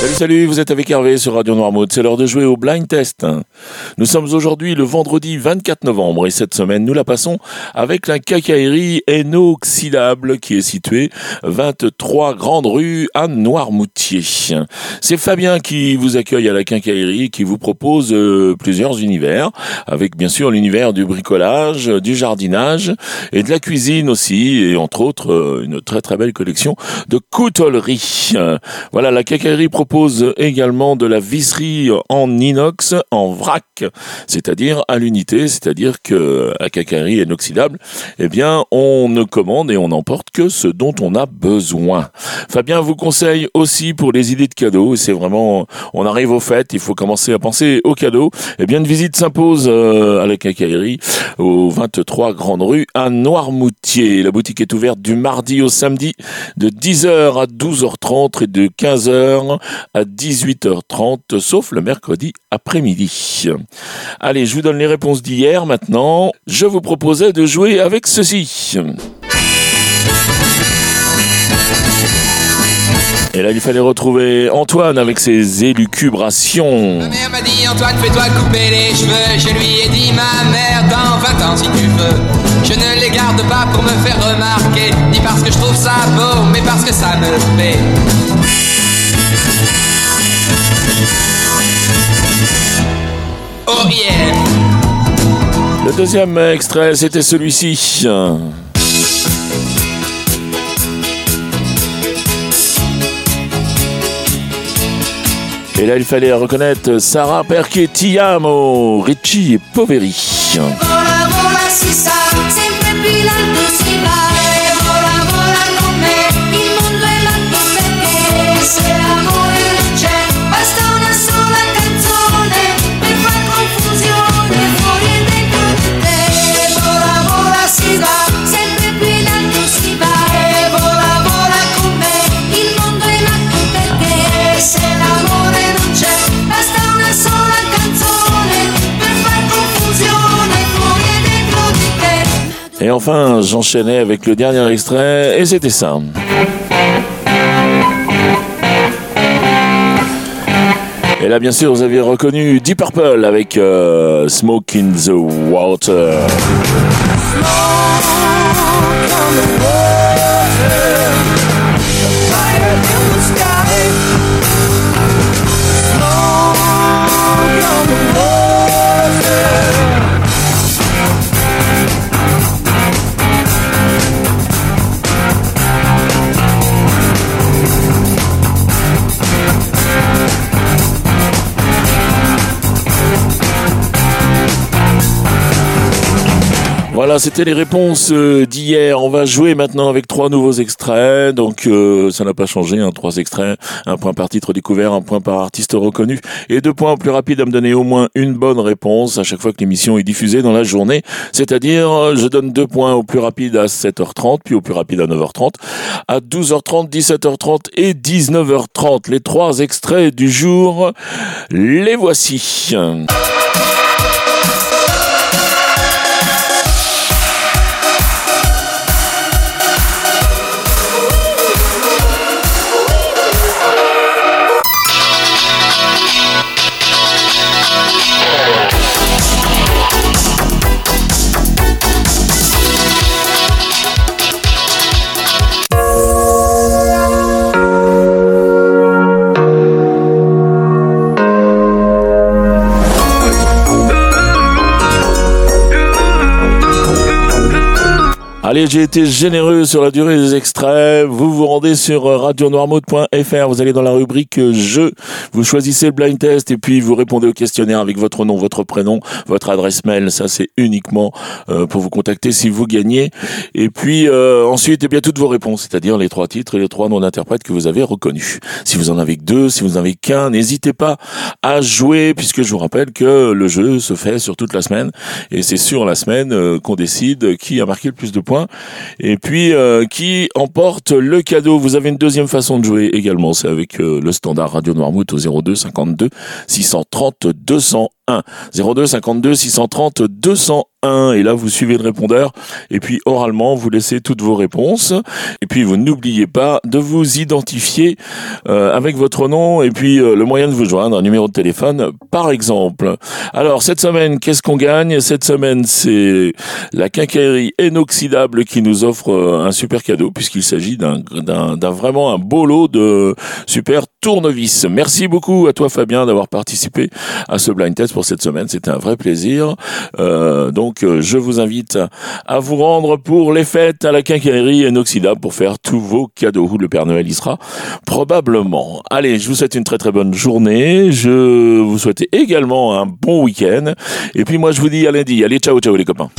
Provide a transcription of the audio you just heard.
Salut, salut, vous êtes avec Hervé sur Radio Noirmouth. C'est l'heure de jouer au blind test. Nous sommes aujourd'hui le vendredi 24 novembre et cette semaine, nous la passons avec la quincaillerie inoxydable qui est située 23 Grande Rue à Noirmoutier. C'est Fabien qui vous accueille à la quincaillerie qui vous propose euh, plusieurs univers avec bien sûr l'univers du bricolage, du jardinage et de la cuisine aussi et entre autres euh, une très très belle collection de coutellerie. Voilà, la quincaillerie propose propose également de la visserie en inox en vrac, c'est-à-dire à, l'unité, c'est-à-dire que inoxydable, eh bien, on ne commande et on n'emporte que ce dont on a besoin. Fabien vous conseille aussi pour les idées de cadeaux, c'est vraiment, on arrive au fait, il faut commencer à penser aux cadeaux. Eh bien, une visite s'impose euh, à la cacaillerie au 23 Grande Rue à Noirmoutier. La boutique est ouverte du mardi au samedi de 10h à 12h30 et de 15h à 18h30, sauf le mercredi après-midi. Allez, je vous donne les réponses d'hier maintenant. Je vous proposais de jouer avec ceci. Et là, il fallait retrouver Antoine avec ses élucubrations. Ma mère m'a dit Antoine, fais-toi couper les cheveux. Je lui ai dit ma mère dans 20 ans si tu veux. Je ne les garde pas pour me faire remarquer, ni parce que je trouve ça beau, mais parce que ça me plaît. Le deuxième extrait, c'était celui-ci. Et là, il fallait reconnaître Sarah Perchetti-Amo, Ricci et Poveri. Et enfin, j'enchaînais avec le dernier extrait, et c'était ça. Et là, bien sûr, vous avez reconnu Deep Purple avec euh, Smoke in the Water. Voilà, c'était les réponses euh, d'hier. On va jouer maintenant avec trois nouveaux extraits. Donc, euh, ça n'a pas changé. Hein, trois extraits, un point par titre découvert, un point par artiste reconnu et deux points au plus rapide à me donner au moins une bonne réponse à chaque fois que l'émission est diffusée dans la journée. C'est-à-dire, euh, je donne deux points au plus rapide à 7h30, puis au plus rapide à 9h30, à 12h30, 17h30 et 19h30. Les trois extraits du jour, les voici. Allez, j'ai été généreux sur la durée des extraits. Vous vous rendez sur euh, radionoirmouth.fr. Vous allez dans la rubrique euh, jeu. Vous choisissez le blind test et puis vous répondez au questionnaire avec votre nom, votre prénom, votre adresse mail. Ça, c'est uniquement euh, pour vous contacter si vous gagnez. Et puis euh, ensuite, eh bien toutes vos réponses, c'est-à-dire les trois titres et les trois noms d'interprètes que vous avez reconnus. Si vous en avez que deux, si vous en avez qu'un, n'hésitez pas à jouer puisque je vous rappelle que le jeu se fait sur toute la semaine et c'est sur la semaine qu'on décide qui a marqué le plus de points et puis euh, qui emporte le cadeau. Vous avez une deuxième façon de jouer également, c'est avec euh, le standard Radio Noirmouth au 02 52 630 201. 1 02 52 630 201 et là vous suivez le répondeur et puis oralement vous laissez toutes vos réponses et puis vous n'oubliez pas de vous identifier euh, avec votre nom et puis euh, le moyen de vous joindre un numéro de téléphone par exemple. Alors cette semaine qu'est-ce qu'on gagne? Cette semaine c'est la quincaillerie inoxydable qui nous offre euh, un super cadeau puisqu'il s'agit d'un vraiment un beau lot de super tournevis. Merci beaucoup à toi Fabien d'avoir participé à ce blind test cette semaine. C'était un vrai plaisir. Euh, donc euh, je vous invite à vous rendre pour les fêtes à la quincaillerie inoxydable pour faire tous vos cadeaux. Le Père Noël y sera probablement. Allez, je vous souhaite une très très bonne journée. Je vous souhaite également un bon week-end. Et puis moi je vous dis à lundi. Allez, ciao ciao les copains.